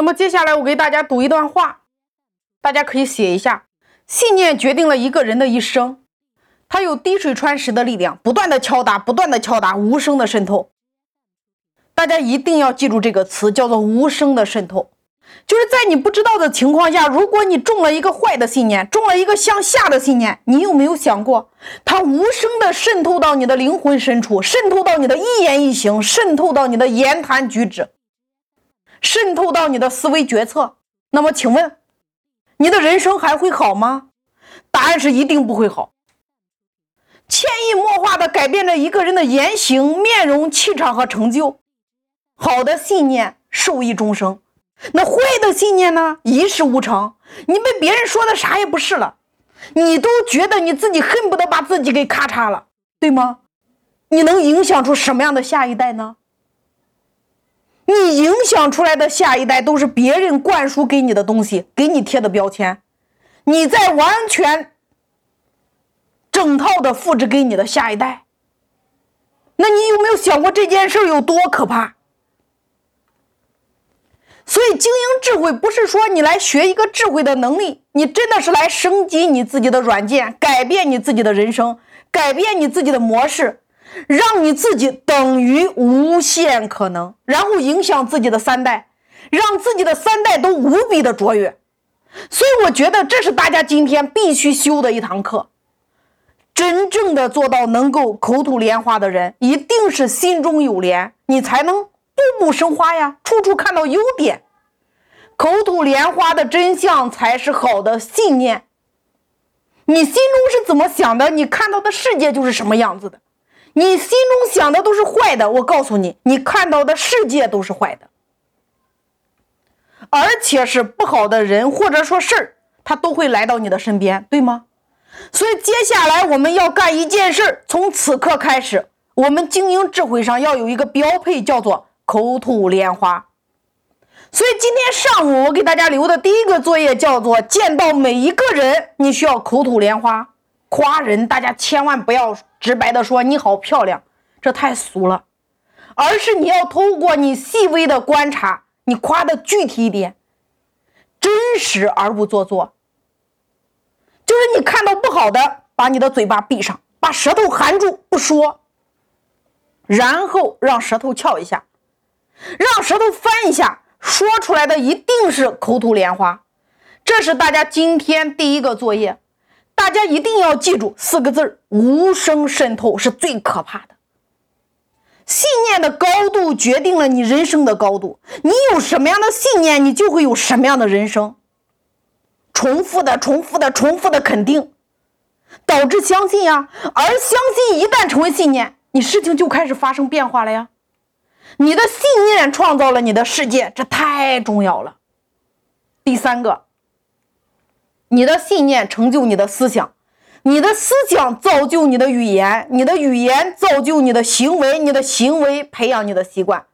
那么接下来我给大家读一段话，大家可以写一下：信念决定了一个人的一生，它有滴水穿石的力量，不断的敲打，不断的敲打，无声的渗透。大家一定要记住这个词，叫做无声的渗透。就是在你不知道的情况下，如果你中了一个坏的信念，中了一个向下的信念，你有没有想过，它无声的渗透到你的灵魂深处，渗透到你的一言一行，渗透到你的言谈举止，渗透到你的思维决策？那么，请问，你的人生还会好吗？答案是一定不会好。潜移默化的改变着一个人的言行、面容、气场和成就。好的信念受益终生。那坏的信念呢？一事无成，你被别人说的啥也不是了，你都觉得你自己恨不得把自己给咔嚓了，对吗？你能影响出什么样的下一代呢？你影响出来的下一代都是别人灌输给你的东西，给你贴的标签，你在完全整套的复制给你的下一代。那你有没有想过这件事有多可怕？所以，经营智慧不是说你来学一个智慧的能力，你真的是来升级你自己的软件，改变你自己的人生，改变你自己的模式，让你自己等于无限可能，然后影响自己的三代，让自己的三代都无比的卓越。所以，我觉得这是大家今天必须修的一堂课。真正的做到能够口吐莲花的人，一定是心中有莲，你才能。步步生花呀，处处看到优点，口吐莲花的真相才是好的信念。你心中是怎么想的，你看到的世界就是什么样子的。你心中想的都是坏的，我告诉你，你看到的世界都是坏的，而且是不好的人或者说事儿，他都会来到你的身边，对吗？所以接下来我们要干一件事儿，从此刻开始，我们经营智慧上要有一个标配，叫做。口吐莲花，所以今天上午我给大家留的第一个作业叫做：见到每一个人，你需要口吐莲花夸人。大家千万不要直白的说你好漂亮，这太俗了，而是你要通过你细微的观察，你夸的具体一点，真实而不做作。就是你看到不好的，把你的嘴巴闭上，把舌头含住不说，然后让舌头翘一下。让舌头翻一下，说出来的一定是口吐莲花。这是大家今天第一个作业，大家一定要记住四个字：无声渗透是最可怕的。信念的高度决定了你人生的高度，你有什么样的信念，你就会有什么样的人生。重复的、重复的、重复的肯定，导致相信呀。而相信一旦成为信念，你事情就开始发生变化了呀。你的信念创造了你的世界，这太重要了。第三个，你的信念成就你的思想，你的思想造就你的语言，你的语言造就你的行为，你的行为培养你的习惯，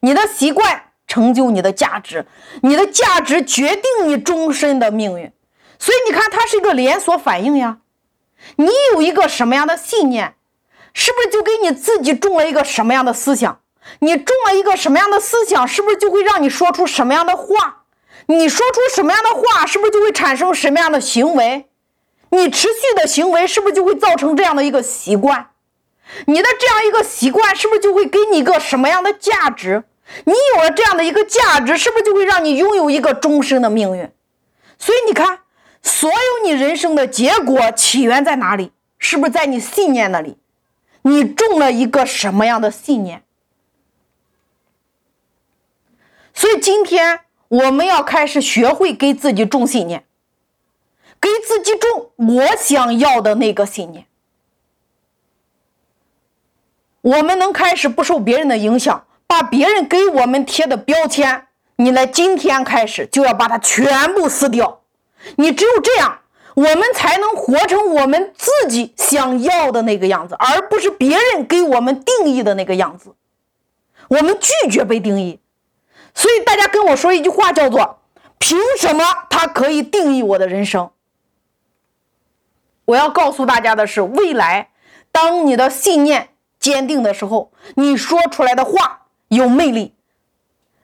你的习惯成就你的价值，你的价值决定你终身的命运。所以你看，它是一个连锁反应呀。你有一个什么样的信念，是不是就给你自己种了一个什么样的思想？你种了一个什么样的思想，是不是就会让你说出什么样的话？你说出什么样的话，是不是就会产生什么样的行为？你持续的行为是不是就会造成这样的一个习惯？你的这样一个习惯是不是就会给你一个什么样的价值？你有了这样的一个价值，是不是就会让你拥有一个终身的命运？所以你看，所有你人生的结果起源在哪里？是不是在你信念那里？你种了一个什么样的信念？所以今天我们要开始学会给自己种信念，给自己种我想要的那个信念。我们能开始不受别人的影响，把别人给我们贴的标签，你来今天开始就要把它全部撕掉。你只有这样，我们才能活成我们自己想要的那个样子，而不是别人给我们定义的那个样子。我们拒绝被定义。所以大家跟我说一句话，叫做“凭什么他可以定义我的人生？”我要告诉大家的是，未来当你的信念坚定的时候，你说出来的话有魅力，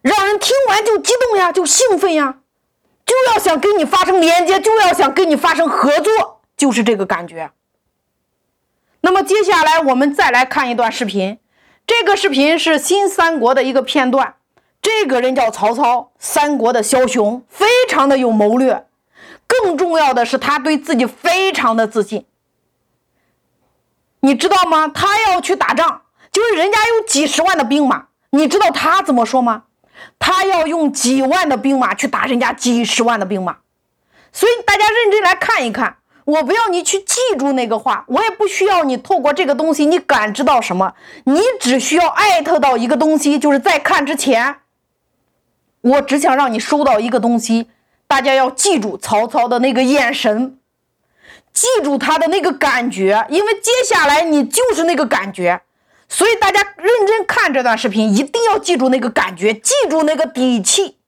让人听完就激动呀，就兴奋呀，就要想跟你发生连接，就要想跟你发生合作，就是这个感觉。那么接下来我们再来看一段视频，这个视频是新三国的一个片段。这个人叫曹操，三国的枭雄，非常的有谋略。更重要的是，他对自己非常的自信。你知道吗？他要去打仗，就是人家有几十万的兵马，你知道他怎么说吗？他要用几万的兵马去打人家几十万的兵马。所以大家认真来看一看。我不要你去记住那个话，我也不需要你透过这个东西你感知到什么，你只需要艾特到一个东西，就是在看之前，我只想让你收到一个东西，大家要记住曹操的那个眼神，记住他的那个感觉，因为接下来你就是那个感觉，所以大家认真看这段视频，一定要记住那个感觉，记住那个底气。